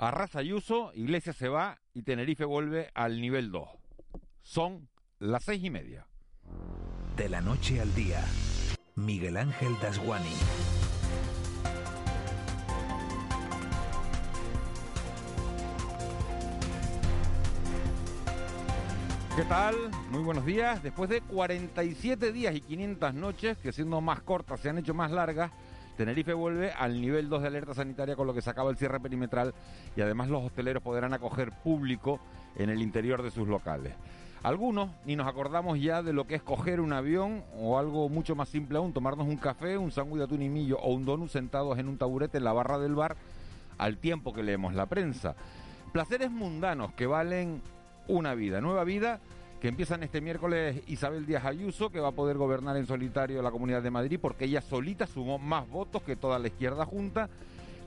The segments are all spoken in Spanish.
Arrasa Ayuso, Iglesias se va y Tenerife vuelve al nivel 2. Son las seis y media. De la noche al día, Miguel Ángel Dasguani. ¿Qué tal? Muy buenos días. Después de 47 días y 500 noches, que siendo más cortas se han hecho más largas, Tenerife vuelve al nivel 2 de alerta sanitaria con lo que se acaba el cierre perimetral y además los hosteleros podrán acoger público en el interior de sus locales. Algunos ni nos acordamos ya de lo que es coger un avión o algo mucho más simple aún, tomarnos un café, un sándwich de atún y millo o un donut sentados en un taburete en la barra del bar al tiempo que leemos la prensa. Placeres mundanos que valen una vida, nueva vida que empiezan este miércoles Isabel Díaz Ayuso, que va a poder gobernar en solitario la Comunidad de Madrid porque ella solita sumó más votos que toda la izquierda junta.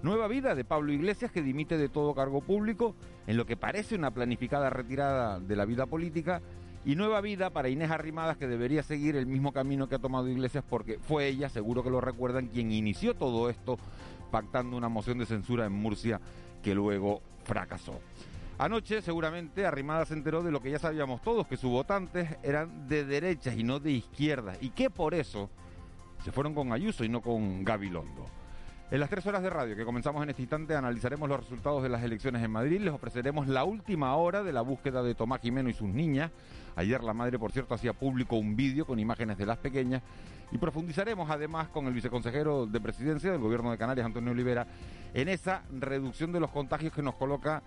Nueva vida de Pablo Iglesias, que dimite de todo cargo público, en lo que parece una planificada retirada de la vida política. Y nueva vida para Inés Arrimadas, que debería seguir el mismo camino que ha tomado Iglesias, porque fue ella, seguro que lo recuerdan, quien inició todo esto pactando una moción de censura en Murcia que luego fracasó. Anoche, seguramente, Arrimada se enteró de lo que ya sabíamos todos, que sus votantes eran de derechas y no de izquierdas, y que por eso se fueron con Ayuso y no con Gabilondo. En las tres horas de radio que comenzamos en este instante analizaremos los resultados de las elecciones en Madrid, les ofreceremos la última hora de la búsqueda de Tomás Jimeno y sus niñas. Ayer la madre, por cierto, hacía público un vídeo con imágenes de las pequeñas y profundizaremos además con el viceconsejero de presidencia del gobierno de Canarias, Antonio Olivera, en esa reducción de los contagios que nos coloca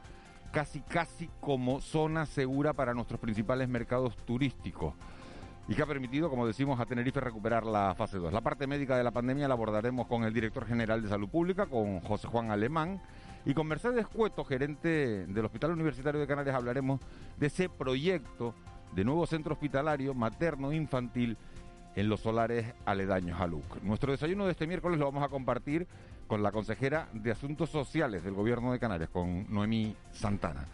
casi casi como zona segura para nuestros principales mercados turísticos y que ha permitido, como decimos, a Tenerife recuperar la fase 2. La parte médica de la pandemia la abordaremos con el director general de Salud Pública, con José Juan Alemán, y con Mercedes Cueto, gerente del Hospital Universitario de Canarias, hablaremos de ese proyecto de nuevo centro hospitalario materno-infantil en los solares aledaños a LUC. Nuestro desayuno de este miércoles lo vamos a compartir con la consejera de Asuntos Sociales del Gobierno de Canarias, con Noemí Santana.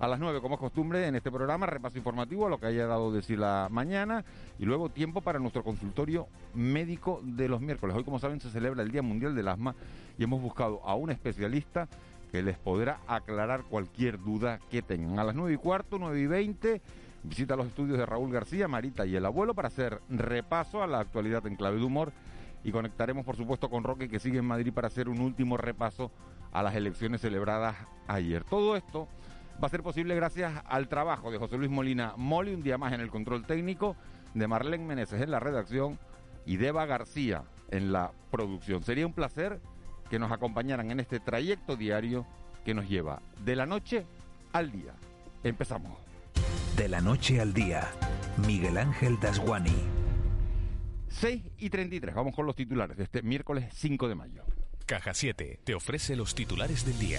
A las 9, como es costumbre, en este programa, repaso informativo a lo que haya dado decir la mañana y luego tiempo para nuestro consultorio médico de los miércoles. Hoy, como saben, se celebra el Día Mundial del Asma y hemos buscado a un especialista que les podrá aclarar cualquier duda que tengan. A las 9 y cuarto, 9 y 20, visita los estudios de Raúl García, Marita y el abuelo para hacer repaso a la actualidad en clave de humor y conectaremos por supuesto con Roque que sigue en Madrid para hacer un último repaso a las elecciones celebradas ayer. Todo esto va a ser posible gracias al trabajo de José Luis Molina Moli, un día más en el control técnico, de Marlene Meneses en la redacción y de Eva García en la producción. Sería un placer que nos acompañaran en este trayecto diario que nos lleva de la noche al día. Empezamos. De la noche al día, Miguel Ángel Dasguani. 6 y 33. Vamos con los titulares de este miércoles 5 de mayo. Caja 7 te ofrece los titulares del día.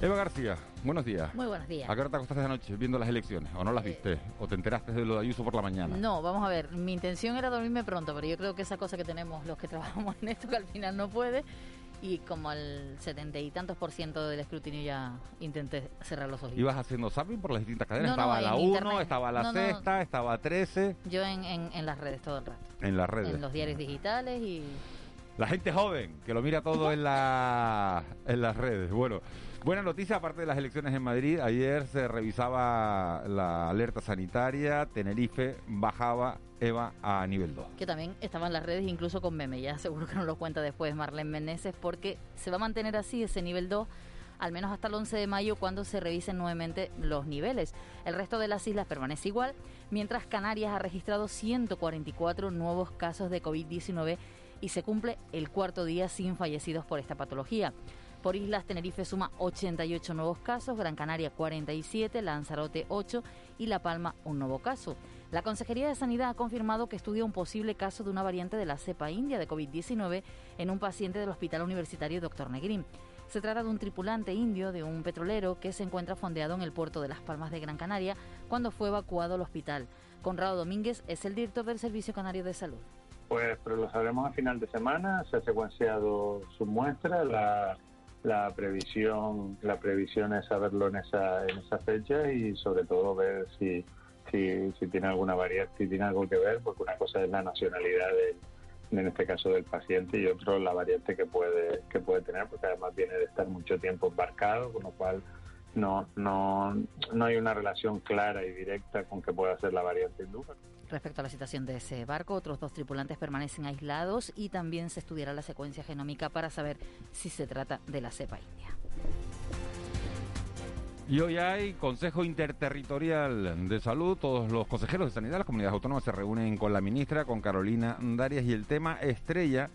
Eva García, buenos días. Muy buenos días. ¿A qué hora te acostaste anoche viendo las elecciones? ¿O no las viste? ¿O te enteraste de lo de Ayuso por la mañana? No, vamos a ver. Mi intención era dormirme pronto, pero yo creo que esa cosa que tenemos los que trabajamos en esto, que al final no puede, y como al setenta y tantos por ciento del escrutinio ya intenté cerrar los ojos. ¿Ibas haciendo zapping por las distintas cadenas? estaba la 1, estaba la sexta, estaba 13. Yo en, en, las redes todo el rato. En las redes. En los diarios digitales y... La gente joven, que lo mira todo en, la, en las redes. Bueno, buena noticia, aparte de las elecciones en Madrid, ayer se revisaba la alerta sanitaria, Tenerife bajaba Eva a nivel 2. Que también estaba en las redes, incluso con meme, ya seguro que nos lo cuenta después Marlene Meneses, porque se va a mantener así ese nivel 2 al menos hasta el 11 de mayo cuando se revisen nuevamente los niveles. El resto de las islas permanece igual, mientras Canarias ha registrado 144 nuevos casos de COVID-19 y se cumple el cuarto día sin fallecidos por esta patología. Por islas, Tenerife suma 88 nuevos casos, Gran Canaria 47, Lanzarote 8 y La Palma un nuevo caso. La Consejería de Sanidad ha confirmado que estudia un posible caso de una variante de la cepa india de COVID-19 en un paciente del Hospital Universitario Dr. Negrín. Se trata de un tripulante indio de un petrolero que se encuentra fondeado en el puerto de Las Palmas de Gran Canaria cuando fue evacuado al hospital. Conrado Domínguez es el director del Servicio Canario de Salud. Pues pero lo sabremos a final de semana, se ha secuenciado su muestra, la previsión la previsión es saberlo en esa en esa fecha y sobre todo ver si si, tiene alguna variante si tiene algo que ver porque una cosa es la nacionalidad en este caso del paciente, y otro la variante que puede, que puede tener, porque además viene de estar mucho tiempo embarcado, con lo cual no, no, no hay una relación clara y directa con que pueda ser la variante hindú. Respecto a la situación de ese barco, otros dos tripulantes permanecen aislados y también se estudiará la secuencia genómica para saber si se trata de la cepa india. Y hoy hay Consejo Interterritorial de Salud. Todos los consejeros de sanidad de las comunidades autónomas se reúnen con la ministra, con Carolina Darias, y el tema estrella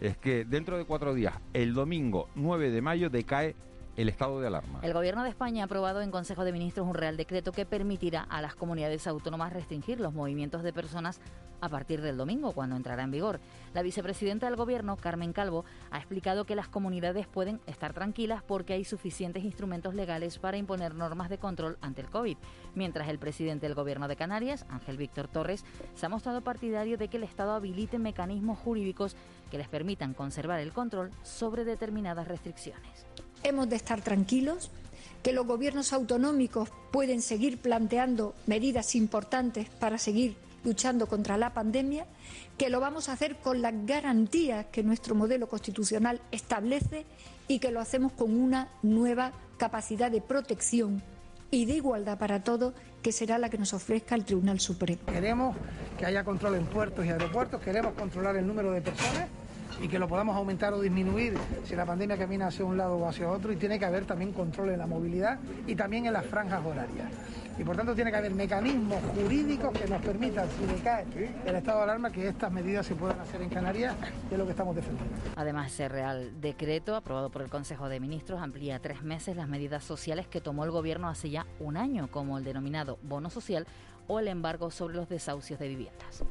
es que dentro de cuatro días, el domingo 9 de mayo, decae el estado de alarma. El Gobierno de España ha aprobado en Consejo de Ministros un Real Decreto que permitirá a las comunidades autónomas restringir los movimientos de personas a partir del domingo, cuando entrará en vigor. La vicepresidenta del Gobierno, Carmen Calvo, ha explicado que las comunidades pueden estar tranquilas porque hay suficientes instrumentos legales para imponer normas de control ante el COVID, mientras el presidente del Gobierno de Canarias, Ángel Víctor Torres, se ha mostrado partidario de que el Estado habilite mecanismos jurídicos que les permitan conservar el control sobre determinadas restricciones hemos de estar tranquilos, que los gobiernos autonómicos pueden seguir planteando medidas importantes para seguir luchando contra la pandemia, que lo vamos a hacer con las garantías que nuestro modelo constitucional establece y que lo hacemos con una nueva capacidad de protección y de igualdad para todos que será la que nos ofrezca el Tribunal Supremo. Queremos que haya control en puertos y aeropuertos, queremos controlar el número de personas y que lo podamos aumentar o disminuir si la pandemia camina hacia un lado o hacia otro y tiene que haber también control en la movilidad y también en las franjas horarias. Y por tanto tiene que haber mecanismos jurídicos que nos permitan, si decae el estado de alarma, que estas medidas se puedan hacer en Canarias, que es lo que estamos defendiendo. Además, ese Real Decreto, aprobado por el Consejo de Ministros, amplía tres meses las medidas sociales que tomó el Gobierno hace ya un año, como el denominado bono social o el embargo sobre los desahucios de viviendas.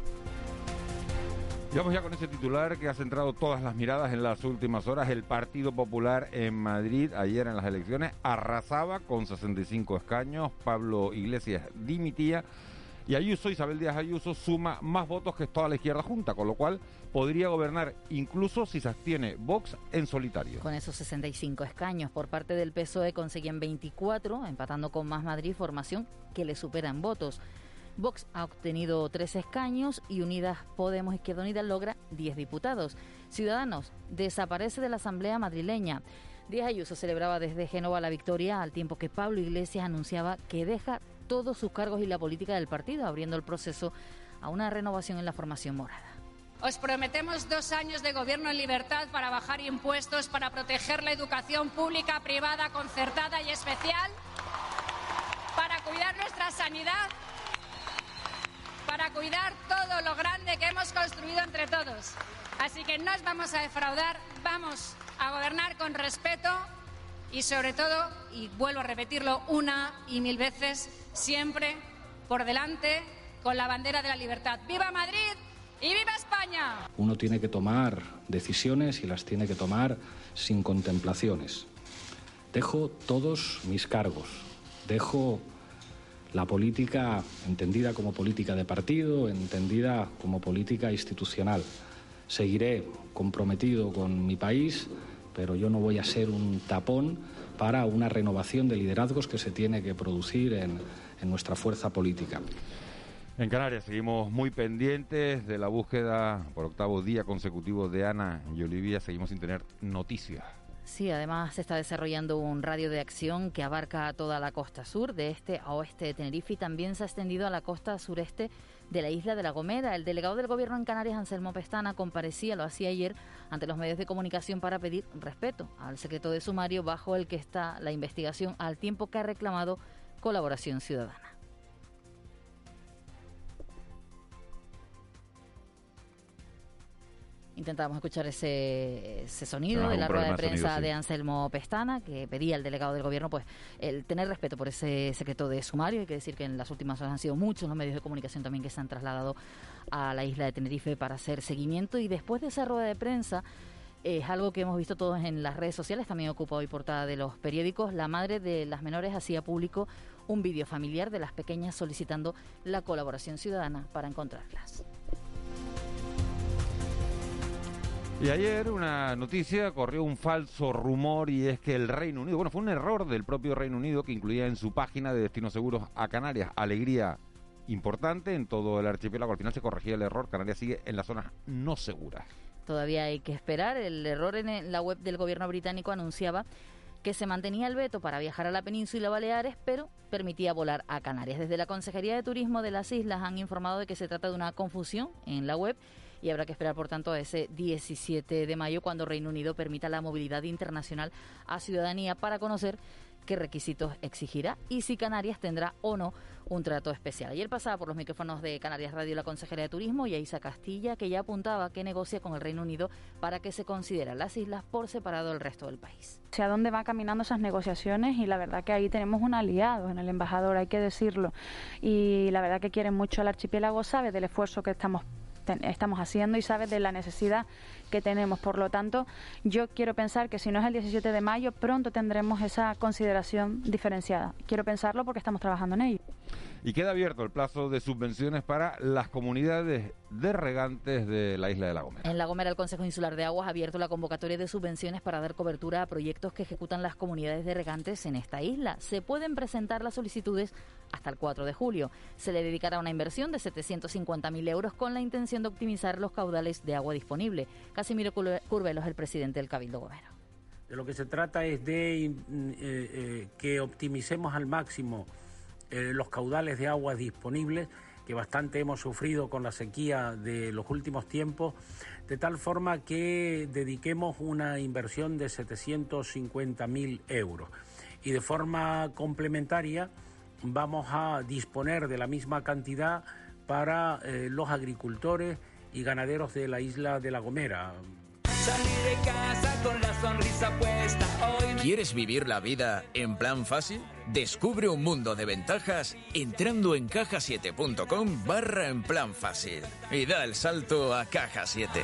Vamos ya con ese titular que ha centrado todas las miradas en las últimas horas. El Partido Popular en Madrid, ayer en las elecciones, arrasaba con 65 escaños. Pablo Iglesias dimitía. Y Ayuso, Isabel Díaz Ayuso, suma más votos que toda la izquierda junta, con lo cual podría gobernar incluso si se abstiene Vox en solitario. Con esos 65 escaños por parte del PSOE conseguían 24, empatando con Más Madrid, formación que le supera en votos. Vox ha obtenido tres escaños y Unidas Podemos Izquierda Unida logra 10 diputados. Ciudadanos desaparece de la Asamblea madrileña. Díaz Ayuso celebraba desde Génova la victoria al tiempo que Pablo Iglesias anunciaba que deja todos sus cargos y la política del partido, abriendo el proceso a una renovación en la formación morada. Os prometemos dos años de gobierno en libertad para bajar impuestos, para proteger la educación pública, privada, concertada y especial, para cuidar nuestra sanidad para cuidar todo lo grande que hemos construido entre todos. Así que no os vamos a defraudar, vamos a gobernar con respeto y sobre todo, y vuelvo a repetirlo una y mil veces, siempre por delante con la bandera de la libertad. ¡Viva Madrid! ¡Y viva España! Uno tiene que tomar decisiones y las tiene que tomar sin contemplaciones. Dejo todos mis cargos, dejo la política entendida como política de partido, entendida como política institucional. Seguiré comprometido con mi país, pero yo no voy a ser un tapón para una renovación de liderazgos que se tiene que producir en, en nuestra fuerza política. En Canarias seguimos muy pendientes de la búsqueda por octavo día consecutivo de Ana y Olivia. Seguimos sin tener noticias. Sí, además se está desarrollando un radio de acción que abarca toda la costa sur, de este a oeste de Tenerife, y también se ha extendido a la costa sureste de la isla de La Gomera. El delegado del Gobierno en Canarias, Anselmo Pestana, comparecía, lo hacía ayer, ante los medios de comunicación para pedir respeto al secreto de sumario bajo el que está la investigación, al tiempo que ha reclamado colaboración ciudadana. Intentábamos escuchar ese, sonido de la rueda de prensa de, Anselmo Pestana, que pedía al delegado del gobierno pues el tener respeto por ese secreto de sumario. Hay que decir que en las últimas horas han sido muchos los medios de comunicación también que se han trasladado a la isla de Tenerife para hacer seguimiento. Y después de esa rueda de prensa, es algo que hemos visto todos en las redes sociales, también ocupa hoy portada de los periódicos. La madre de las menores hacía público un vídeo familiar de las pequeñas solicitando la colaboración ciudadana para encontrarlas. Y ayer una noticia, corrió un falso rumor y es que el Reino Unido, bueno, fue un error del propio Reino Unido que incluía en su página de destinos seguros a Canarias, Alegría importante en todo el archipiélago. Al final se corregía el error. Canarias sigue en las zonas no seguras. Todavía hay que esperar. El error en la web del gobierno británico anunciaba que se mantenía el veto para viajar a la península Baleares, pero permitía volar a Canarias. Desde la Consejería de Turismo de las islas han informado de que se trata de una confusión en la web y habrá que esperar, por tanto, a ese 17 de mayo cuando Reino Unido permita la movilidad internacional a ciudadanía para conocer qué requisitos exigirá y si Canarias tendrá o no un trato especial. Ayer pasaba por los micrófonos de Canarias Radio la consejera de Turismo, Yaisa Castilla, que ya apuntaba que negocia con el Reino Unido para que se consideren las islas por separado del resto del país. ¿Hacia dónde van caminando esas negociaciones? Y la verdad que ahí tenemos un aliado en el embajador, hay que decirlo. Y la verdad que quieren mucho al archipiélago, sabe del esfuerzo que estamos estamos haciendo y sabe de la necesidad que tenemos. Por lo tanto, yo quiero pensar que si no es el 17 de mayo, pronto tendremos esa consideración diferenciada. Quiero pensarlo porque estamos trabajando en ello. Y queda abierto el plazo de subvenciones para las comunidades de regantes de la isla de La Gomera. En La Gomera, el Consejo Insular de Aguas ha abierto la convocatoria de subvenciones para dar cobertura a proyectos que ejecutan las comunidades de regantes en esta isla. Se pueden presentar las solicitudes hasta el 4 de julio. Se le dedicará una inversión de 750.000 euros con la intención de optimizar los caudales de agua disponible. Casimiro Curvelo es el presidente del Cabildo Gomero. De lo que se trata es de eh, eh, que optimicemos al máximo eh, los caudales de agua disponibles, que bastante hemos sufrido con la sequía de los últimos tiempos, de tal forma que dediquemos una inversión de 750.000 euros. Y de forma complementaria vamos a disponer de la misma cantidad para los agricultores y ganaderos de la isla de La Gomera. de casa con la sonrisa puesta ¿Quieres vivir la vida en plan fácil? Descubre un mundo de ventajas entrando en cajasiete.com barra en plan fácil y da el salto a Caja 7.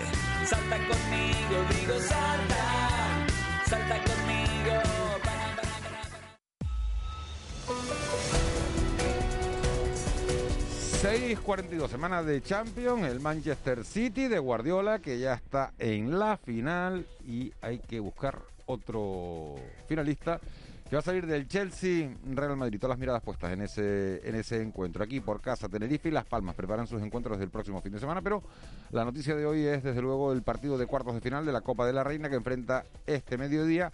Salta conmigo, digo salta, salta conmigo. 6.42, semana de Champions, el Manchester City de Guardiola que ya está en la final y hay que buscar otro finalista que va a salir del Chelsea Real Madrid. Todas las miradas puestas en ese, en ese encuentro. Aquí por casa, Tenerife y Las Palmas preparan sus encuentros del próximo fin de semana, pero la noticia de hoy es desde luego el partido de cuartos de final de la Copa de la Reina que enfrenta este mediodía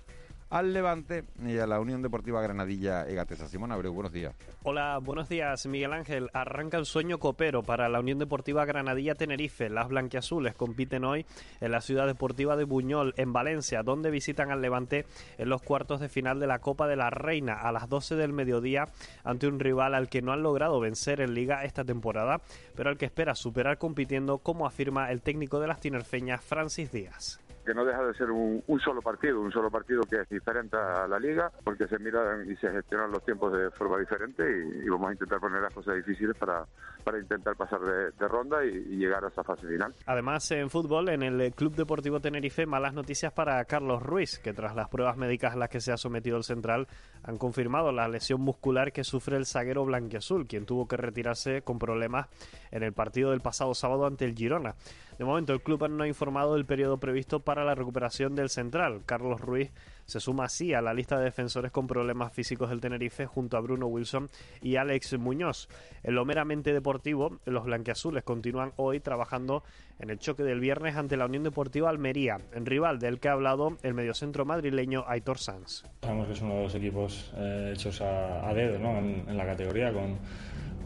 al Levante y a la Unión Deportiva Granadilla Egatesa. Simón Abreu, buenos días. Hola, buenos días, Miguel Ángel. Arranca el sueño copero para la Unión Deportiva Granadilla Tenerife. Las blanquiazules compiten hoy en la ciudad deportiva de Buñol, en Valencia, donde visitan al Levante en los cuartos de final de la Copa de la Reina a las 12 del mediodía ante un rival al que no han logrado vencer en liga esta temporada, pero al que espera superar compitiendo, como afirma el técnico de las tinerfeñas, Francis Díaz que no deja de ser un, solo partido, un solo partido que es diferente a la liga, porque se miran y se gestionan los tiempos de forma diferente y, vamos a intentar poner las cosas difíciles para, para intentar pasar de, ronda y, llegar a esa fase final. Además, en fútbol, en el Club Deportivo Tenerife, malas noticias para Carlos Ruiz, que tras las pruebas médicas a las que se ha sometido el central, han confirmado la lesión muscular que sufre el zaguero blanquiazul, quien tuvo que retirarse con problemas en el partido del pasado sábado ante el Girona. De momento, el club no ha informado del periodo previsto para la recuperación del central. Carlos Ruiz se suma así a la lista de defensores con problemas físicos del Tenerife junto a Bruno Wilson y Alex Muñoz. En lo meramente deportivo, los blanqueazules continúan hoy trabajando en el choque del viernes ante la Unión Deportiva Almería, en rival del que ha hablado el mediocentro madrileño Aitor Sanz. Sabemos que es uno de los equipos eh, hechos a, dedo en, la categoría, con,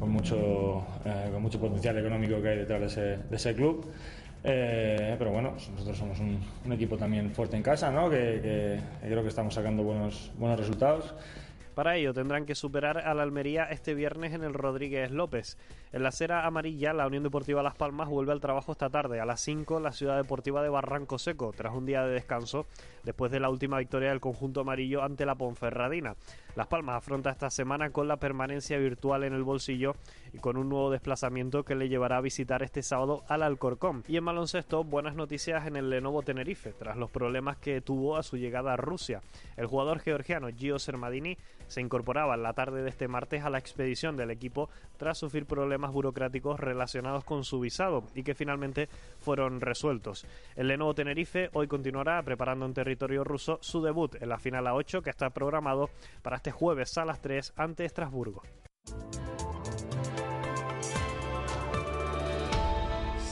mucho, eh, con mucho potencial económico que hay detrás de ese, de ese club. Eh, pero bueno, nosotros somos un, equipo también fuerte en casa, ¿no? que, creo que estamos sacando buenos, buenos resultados. Para ello tendrán que superar al Almería este viernes en el Rodríguez López. En la acera amarilla, la Unión Deportiva Las Palmas vuelve al trabajo esta tarde. A las 5, la Ciudad Deportiva de Barranco Seco, tras un día de descanso, después de la última victoria del conjunto amarillo ante la Ponferradina. Las Palmas afronta esta semana con la permanencia virtual en el bolsillo con un nuevo desplazamiento que le llevará a visitar este sábado al Alcorcón. Y en baloncesto, buenas noticias en el Lenovo Tenerife, tras los problemas que tuvo a su llegada a Rusia. El jugador georgiano Gio Sermadini se incorporaba en la tarde de este martes a la expedición del equipo tras sufrir problemas burocráticos relacionados con su visado y que finalmente fueron resueltos. El Lenovo Tenerife hoy continuará preparando en territorio ruso su debut en la final A8 que está programado para este jueves a las 3 ante Estrasburgo.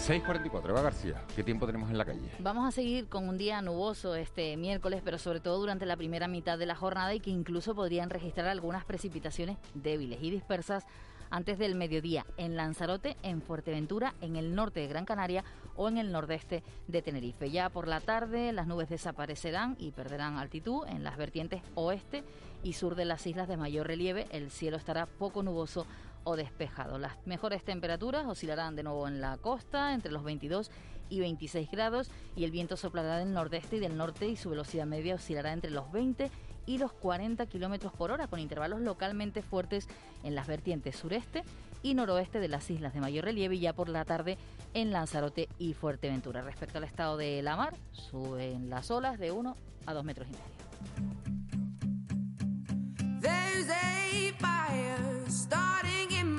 6.44, Eva García, ¿qué tiempo tenemos en la calle? Vamos a seguir con un día nuboso este miércoles, pero sobre todo durante la primera mitad de la jornada y que incluso podrían registrar algunas precipitaciones débiles y dispersas antes del mediodía en Lanzarote, en Fuerteventura, en el norte de Gran Canaria o en el nordeste de Tenerife. Ya por la tarde las nubes desaparecerán y perderán altitud en las vertientes oeste y sur de las islas de mayor relieve. El cielo estará poco nuboso o despejado. Las mejores temperaturas oscilarán de nuevo en la costa entre los 22 y 26 grados y el viento soplará del nordeste y del norte y su velocidad media oscilará entre los 20 y los 40 kilómetros por hora con intervalos localmente fuertes en las vertientes sureste y noroeste de las islas de mayor relieve y ya por la tarde en Lanzarote y Fuerteventura. Respecto al estado de la mar, suben las olas de 1 a 2 metros y medio.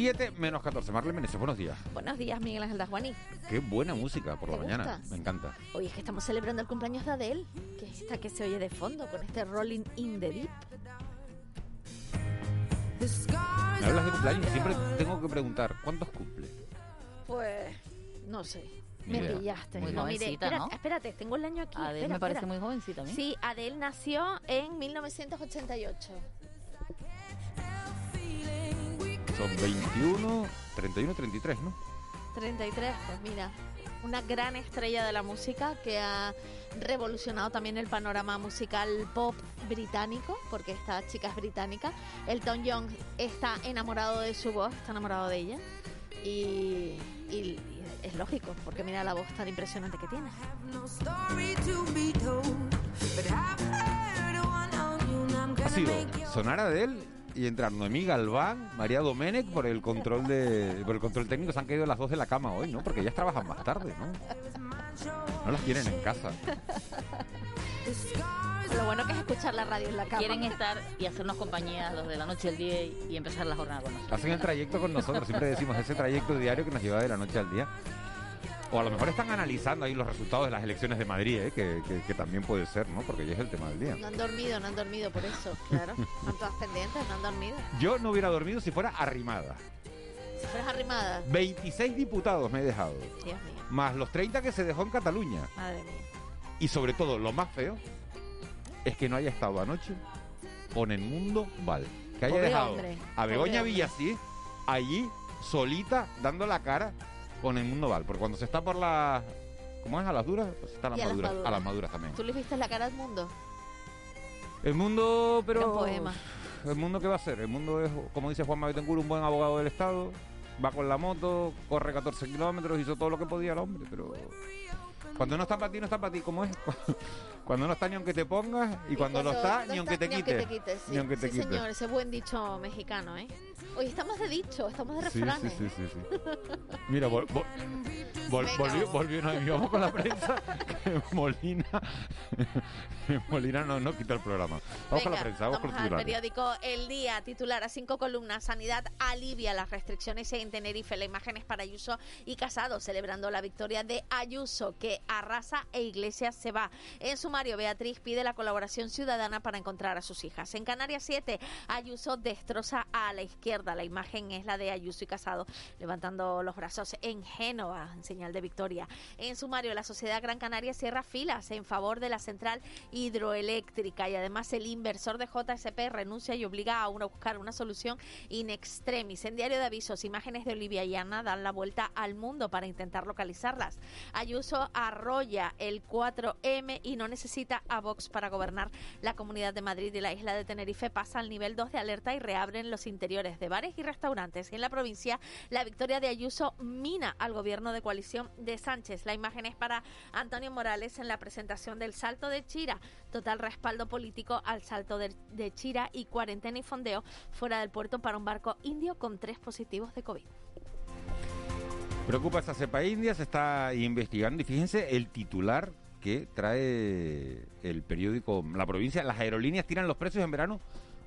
7 menos 14. Marlene Meneses, buenos días. Buenos días, Miguel Ángel Dajuani. Qué buena música por la ¿Te mañana, gusta? me encanta. Hoy es que estamos celebrando el cumpleaños de Adele, que es esta que se oye de fondo con este Rolling in the Deep. Me hablas de cumpleaños y siempre tengo que preguntar, ¿cuántos cumple? Pues, no sé. Ni Me idea. pillaste. Muy No, jovencita, ¿no? Espérate, tengo el año aquí. Adele espera, me parece espera. muy jovencita a mí. Sí, Adele nació en 1988. Son 21, 31, 33, ¿no? 33, pues mira, una gran estrella de la música que ha revolucionado también el panorama musical pop británico, porque esta chica es británica. Elton John está enamorado de su voz, está enamorado de ella. Y, es lógico, porque mira la voz tan impresionante que tiene. Ha sido sonar a él y entrar Noemí Galván, María Domenech por el control de por el control técnico se han caído las dos de la cama hoy, ¿no? Porque ellas trabajan más tarde, ¿no? No las tienen en casa. Lo bueno que es escuchar la radio en la cama. Quieren estar y hacernos compañía los de la noche al día y empezar la jornada con nosotros. Hacen el trayecto con nosotros, siempre decimos ese trayecto diario que nos lleva de la noche al día. O a lo mejor están analizando ahí los resultados de las elecciones de Madrid, ¿eh? que, que- que también puede ser, ¿no? Porque ya es el tema del día. No han dormido, no han dormido por eso, claro. Están todas pendientes, no han dormido. Yo no hubiera dormido si fuera arrimada. Si fueras arrimada, 26 diputados me he dejado. Dios mío, Más los 30 que se dejó en Cataluña. madre mía. Y sobre todo, lo más feo es que no haya estado anoche con el mundo Val. Que haya Pobre dejado hombre, a Begoña. Villasí allí, solita, dando la cara con el mundo Val. Porque cuando se está por las. ¿Cómo es? ¿A las duras? Pues está a las Y a las maduras. A las maduras también. ¿Tú le viste la cara al mundo? El mundo, pero. Era un poema. ¿El mundo qué va a ser? El mundo es, como dice Juan Betancourt, un buen abogado del Estado. Va con la moto, corre 14 kilómetros, hizo todo lo que podía el hombre, pero. Cuando no está para ti, no está para ti. ¿Cómo es? Cuando no está ni aunque te pongas y cuando, no está, ni aunque te Ni quite. aunque te quites, sí. Ni aunque te Sí, quite. señor, ese buen dicho mexicano, ¿eh? Hoy estamos de dicho, estamos de Sí, sí, refranes. sí, sí, sí. Mira, vol- vol- vol- Venga. volvió, volvió, no, y vamos con la prensa. que Molina, Molina no, no quita el programa. Vamos con la Venga, prensa, vamos, con vamos al titulares. periódico El Día, titular a cinco columnas. Sanidad alivia las restricciones en Tenerife. La imagen es para Ayuso y Casado, celebrando la victoria de Ayuso, que arrasa e Iglesias se va. En sumario, Beatriz pide la colaboración ciudadana para encontrar a sus hijas. En Canarias 7, Ayuso destroza a la izquierda. La imagen es la de Ayuso y Casado, levantando los brazos en Génova, en señal de victoria. En sumario, la sociedad Gran Canaria cierra filas en favor de la central hidroeléctrica y además el inversor de JSP renuncia y obliga a uno a buscar una solución in extremis. En diario de avisos, imágenes de Olivia y Ana dan la vuelta al mundo para intentar localizarlas. Ayuso arrolla el 4M y no necesita a Vox para gobernar la Comunidad de Madrid y la isla de Tenerife pasa al nivel 2 de alerta y reabren los interiores de bares y restaurantes. En la provincia, la victoria de Ayuso mina al gobierno de coalición de Sánchez. La imagen es para Antonio Morales en la presentación del Salto de Chira. Total respaldo político al Salto de Chira y cuarentena y fondeo fuera del puerto para un barco indio con tres positivos de COVID. Preocupa esta cepa india, se está investigando y fíjense el titular que trae el periódico La Provincia. Las aerolíneas tiran los precios en verano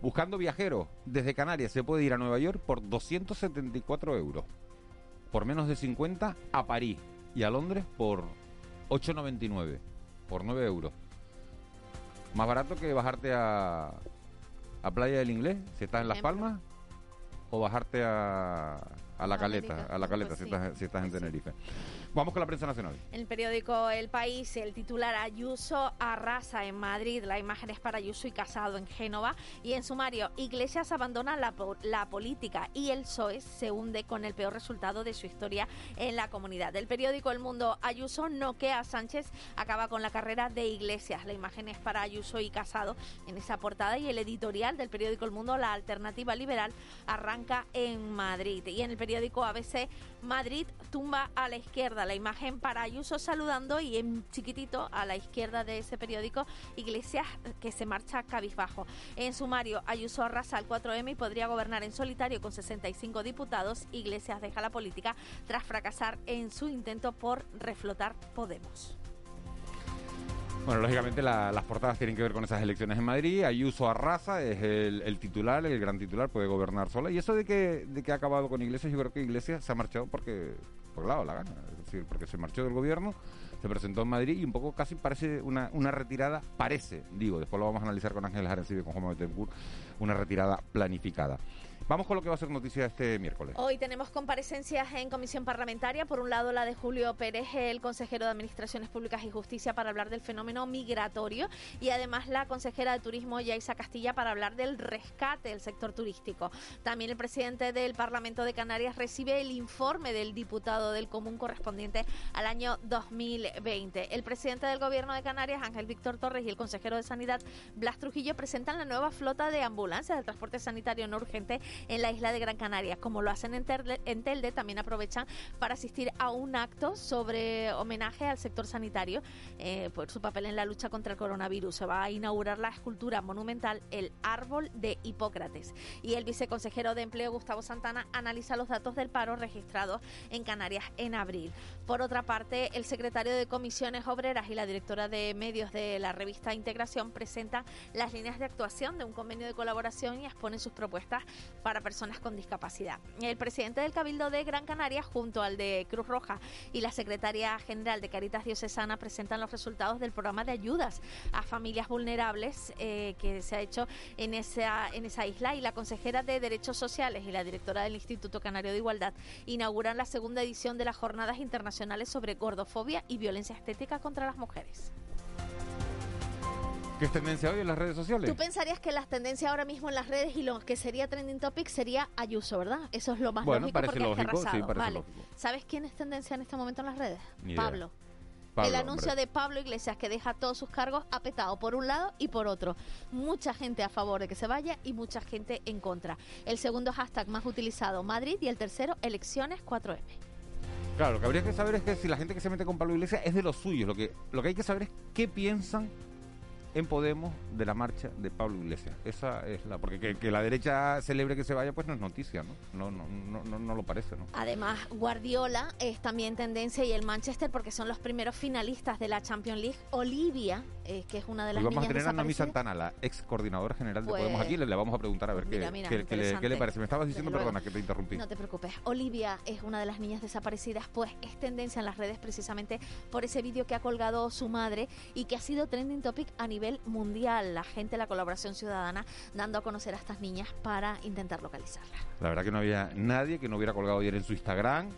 Buscando viajeros desde Canarias se puede ir a Nueva York por 274 euros. Por menos de 50 a París y a Londres por 8,99. Por 9 euros. Más barato que bajarte a, a Playa del Inglés, si estás en Las. Palmas, o bajarte a, a La Caleta, a La Caleta, pues si, estás, si estás en Tenerife. Vamos con la prensa nacional. El periódico El País, el titular Ayuso arrasa en Madrid. La imagen es para Ayuso y Casado en Génova. Y en sumario, Iglesias abandona la, la política y el PSOE se hunde con el peor resultado de su historia en la comunidad. El periódico El Mundo, Ayuso noquea a Sánchez, acaba con la carrera de Iglesias. La imagen es para Ayuso y Casado en esa portada. Y el editorial del periódico El Mundo, La Alternativa Liberal, arranca en Madrid. Y en el periódico ABC, Madrid tumba a la izquierda. La imagen para Ayuso saludando y en chiquitito a la izquierda de ese periódico, Iglesias que se marcha cabizbajo. En sumario, Ayuso arrasa al 4M y podría gobernar en solitario con 65 diputados. Iglesias deja la política tras fracasar en su intento por reflotar Podemos. Bueno, lógicamente la- las portadas tienen que ver con esas elecciones en Madrid. Ayuso arrasa, es el, titular, el gran titular, puede gobernar sola. Y eso de que, de que ha acabado con Iglesias, yo creo que Iglesias se ha marchado porque, por lado, la gana. Es decir, porque se marchó del gobierno, se presentó en Madrid y un poco casi parece una, una retirada, parece, digo, después lo vamos a analizar con Ángel Jarencibia y con Juan Betancourt, una retirada planificada. Vamos con lo que va a ser noticia este miércoles. Hoy tenemos comparecencias en comisión parlamentaria. Por un lado, la de Julio Pérez, el consejero de Administraciones Públicas y Justicia, para hablar del fenómeno migratorio. Y además, la consejera de Turismo, Yaisa Castilla, para hablar del rescate del sector turístico. También el presidente del Parlamento de Canarias recibe el informe del diputado del Común correspondiente al año 2020. El presidente del Gobierno de Canarias, Ángel Víctor Torres, y el consejero de Sanidad, Blas Trujillo, presentan la nueva flota de ambulancias del transporte sanitario no urgente en la isla de Gran Canaria. Como lo hacen en, Telde, también aprovechan para asistir a un acto sobre homenaje al sector sanitario eh, por su papel en la lucha contra el coronavirus. Se va a inaugurar la escultura monumental El Árbol de Hipócrates. Y el viceconsejero de Empleo, Gustavo Santana, analiza los datos del paro registrados en Canarias en abril. Por otra parte, el secretario de Comisiones Obreras y la directora de medios de la revista Integración presentan las líneas de actuación de un convenio de colaboración y exponen sus propuestas para personas con discapacidad. El presidente del Cabildo de Gran Canaria, junto al de Cruz Roja y la secretaria general de Caritas Diocesana, presentan los resultados del programa de ayudas a familias vulnerables eh, que se ha hecho en esa, en esa isla y la consejera de Derechos Sociales y la directora del Instituto Canario de Igualdad inauguran la segunda edición de las Jornadas Internacionales sobre Gordofobia y Violencia Estética contra las Mujeres. ¿Qué es tendencia hoy en las redes sociales? Tú pensarías que las tendencias ahora mismo en las redes y lo que sería trending topic sería Ayuso, ¿verdad? Eso es lo más Bueno, lógico parece porque es lógico, sí, arrasado. parece vale. lógico. ¿Sabes quién es tendencia en este momento en las redes? Ni. Pablo. Pablo, el anuncio hombre. de Pablo Iglesias que deja todos sus cargos apetado por un lado y por otro. Mucha gente a favor de que se vaya y mucha gente en contra. El segundo hashtag más utilizado, Madrid, y el tercero, elecciones 4M. Claro, lo que habría que saber es que si la gente que se mete con Pablo Iglesias es de los suyos. Lo que, lo que hay que saber es qué piensan en Podemos de la marcha de Pablo Iglesias. Esa es la. Porque que, que la derecha celebre que se vaya, pues no es noticia, ¿no? No, no, no, no, no lo parece, ¿no? Además, Guardiola es también tendencia y el Manchester porque son los primeros finalistas de la Champions League. Olivia, eh, que es una de las Hoy vamos a tener a Nomi. Santana, la ex coordinadora general de Pues- Podemos aquí. Le, le vamos a preguntar a ver qué, Mira, qué- qué le, qué le parece. Me estabas diciendo, perdona, que te interrumpí. No te preocupes. Olivia es una de las niñas desaparecidas, pues es tendencia en las redes precisamente por ese vídeo que ha colgado su madre y que ha sido trending topic a nivel mundial. La gente, la colaboración ciudadana, dando a conocer a estas niñas para intentar localizarlas. La verdad que no había nadie que no hubiera colgado ayer en su Instagram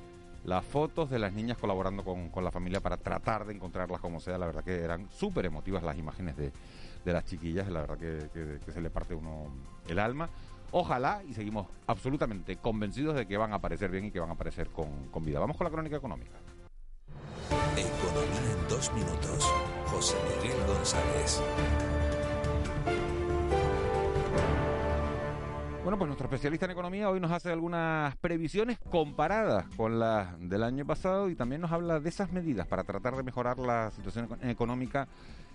las fotos de las niñas colaborando con, con la familia para tratar de encontrarlas como sea. La verdad que eran súper emotivas las imágenes de, de las chiquillas. La verdad que, que- se le parte uno el alma. Ojalá y seguimos absolutamente convencidos de que van a aparecer bien y que van a aparecer con, con vida. Vamos con la crónica económica. Economía en dos minutos. José Miguel González. Bueno, pues nuestro especialista en economía hoy nos hace algunas previsiones comparadas con las del año pasado y también nos habla de esas medidas para tratar de mejorar la situación eco- económica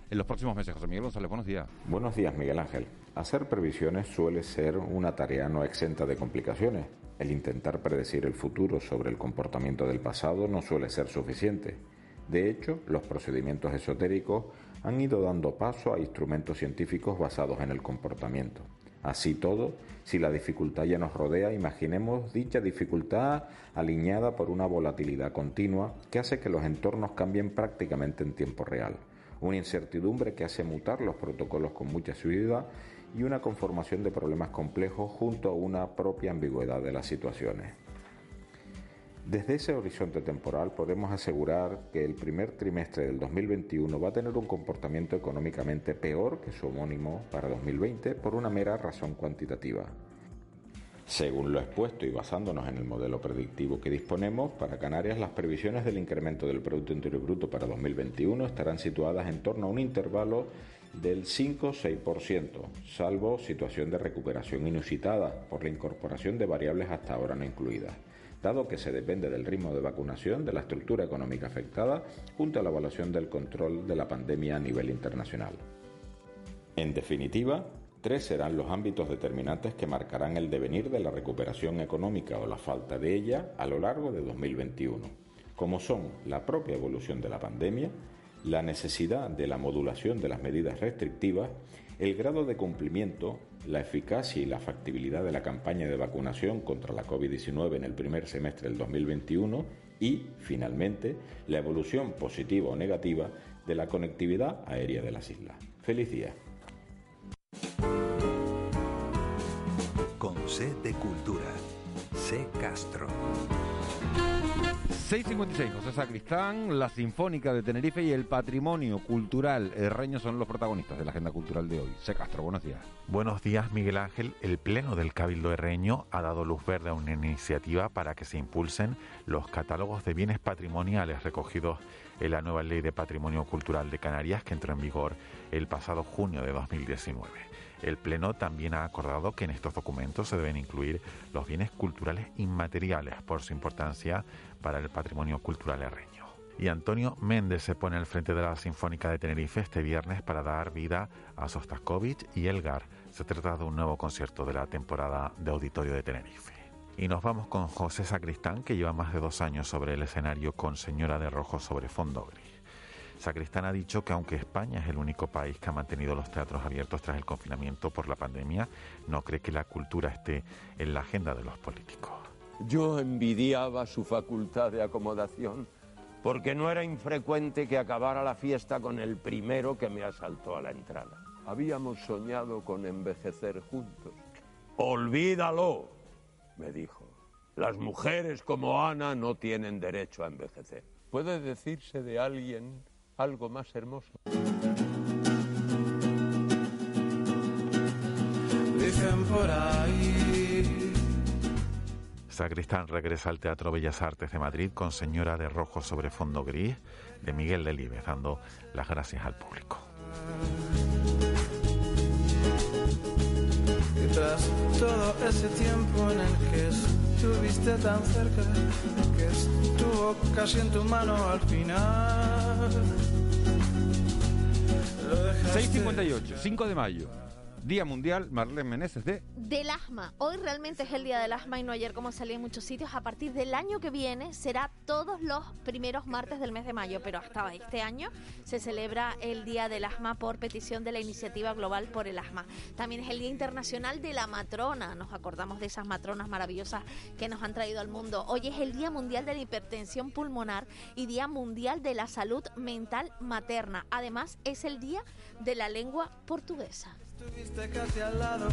en los próximos meses. José Miguel González, buenos días. Buenos días, Miguel Ángel. Hacer previsiones suele ser una tarea no exenta de complicaciones. El intentar predecir el futuro sobre el comportamiento del pasado no suele ser suficiente. De hecho, los procedimientos esotéricos han ido dando paso a instrumentos científicos basados en el comportamiento. Así todo, si la dificultad ya nos rodea, imaginemos dicha dificultad alineada por una volatilidad continua que hace que los entornos cambien prácticamente en tiempo real, una incertidumbre que hace mutar los protocolos con mucha seguridad y una conformación de problemas complejos junto a una propia ambigüedad de las situaciones. Desde ese horizonte temporal podemos asegurar que el primer trimestre del 2021 va a tener un comportamiento económicamente peor que su homónimo para 2020 por una mera razón cuantitativa. Según lo expuesto y basándonos en el modelo predictivo que disponemos, para Canarias las previsiones del incremento del Producto Interior Bruto para 2021 estarán situadas en torno a un intervalo del 5-6%, salvo situación de recuperación inusitada por la incorporación de variables hasta ahora no incluidas dado que se depende del ritmo de vacunación, de la estructura económica afectada, junto a la evaluación del control de la pandemia a nivel internacional. En definitiva, tres serán los ámbitos determinantes que marcarán el devenir de la recuperación económica o la falta de ella a lo largo de 2021, como son la propia evolución de la pandemia, la necesidad de la modulación de las medidas restrictivas, el grado de cumplimiento la eficacia y la factibilidad de la campaña de vacunación contra la COVID-19 en el primer semestre del 2021 y, finalmente, la evolución positiva o negativa de la conectividad aérea de las islas. Feliz día. Con C de Cultura. C Castro. 6.56, José Sacristán, la Sinfónica de Tenerife y el Patrimonio Cultural Herreño son los protagonistas de la agenda cultural de hoy. C. Castro, buenos días. Buenos días, Miguel Ángel. El Pleno del Cabildo Herreño ha dado luz verde a una iniciativa para que se impulsen los catálogos de bienes patrimoniales recogidos en la nueva Ley de Patrimonio Cultural de Canarias que entró en vigor el pasado junio de 2019. El Pleno también ha acordado que en estos documentos se deben incluir los bienes culturales inmateriales por su importancia para el patrimonio cultural herreño. Y Antonio Méndez se pone al frente de la Sinfónica de Tenerife este viernes para dar vida a Sostakovich y Elgar. Se trata de un nuevo concierto de la temporada de Auditorio de Tenerife. Y nos vamos con José Sacristán, que lleva más de dos años sobre el escenario con Señora de Rojo sobre fondo gris. Sacristán ha dicho que aunque España es el único país que ha mantenido los teatros abiertos tras el confinamiento por la pandemia, no cree que la cultura esté en la agenda de los políticos. Yo envidiaba su facultad de acomodación porque no era infrecuente que acabara la fiesta con el primero que me asaltó a la entrada. Habíamos soñado con envejecer juntos. Olvídalo, me dijo. Las mujeres como Ana no tienen derecho a envejecer. ¿Puede decirse de alguien algo más hermoso? Dicen por ahí. Sacristán regresa al Teatro Bellas Artes de Madrid con Señora de Rojo sobre fondo gris de Miguel Delibes, dando las gracias al público. Y tras todo ese tiempo en el que estuviste tan cerca, que estuvo casi en tu mano al final. Lo dejaste 6.58, 5 de mayo. Día Mundial, Marlene Meneses de... Del asma. Hoy realmente es el día del asma y no ayer como salí en muchos sitios. A partir del año que viene será todos los primeros martes del mes de mayo, pero hasta este año se celebra el Día del Asma por petición de la Iniciativa Global por el Asma. También es el Día Internacional de la Matrona. Nos acordamos de esas matronas maravillosas que nos han traído al mundo. Hoy es el Día Mundial de la Hipertensión Pulmonar y Día Mundial de la Salud Mental Materna. Además, es el Día de la Lengua Portuguesa. Estuviste casi al lado,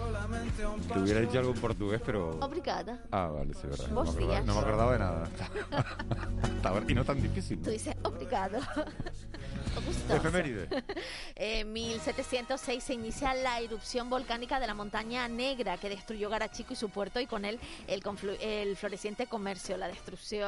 solamente a un Te hubiera dicho algo en portugués, pero... Obrigada. Ah, vale, sí, verdad. No me, Vos acordaba, no me acordaba de nada. Hasta ahora- y no tan difícil. Tú dices obrigado. Efeméride. En 1706 se inicia la erupción volcánica de la montaña negra que destruyó Garachico y su puerto y con él el, el floreciente comercio. La,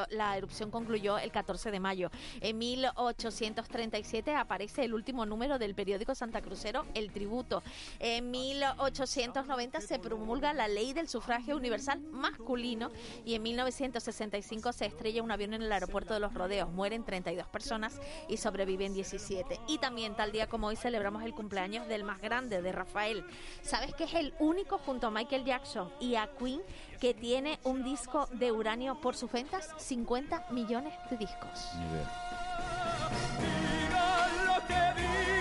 la erupción concluyó el 14 de mayo. En 1837 aparece el último número del periódico Santa Crucero, El Tributo. En 1890 se promulga la ley del sufragio universal masculino y en 1965 se estrella un avión en el aeropuerto de Los Rodeos. Mueren 32 personas y sobreviven 17. Y también tal día como hoy celebramos el cumpleaños del más grande, de Rafael. ¿Sabes que es el único junto a Michael Jackson y a Queen que tiene un disco de uranio por sus ventas? 50 millones de discos. Lo que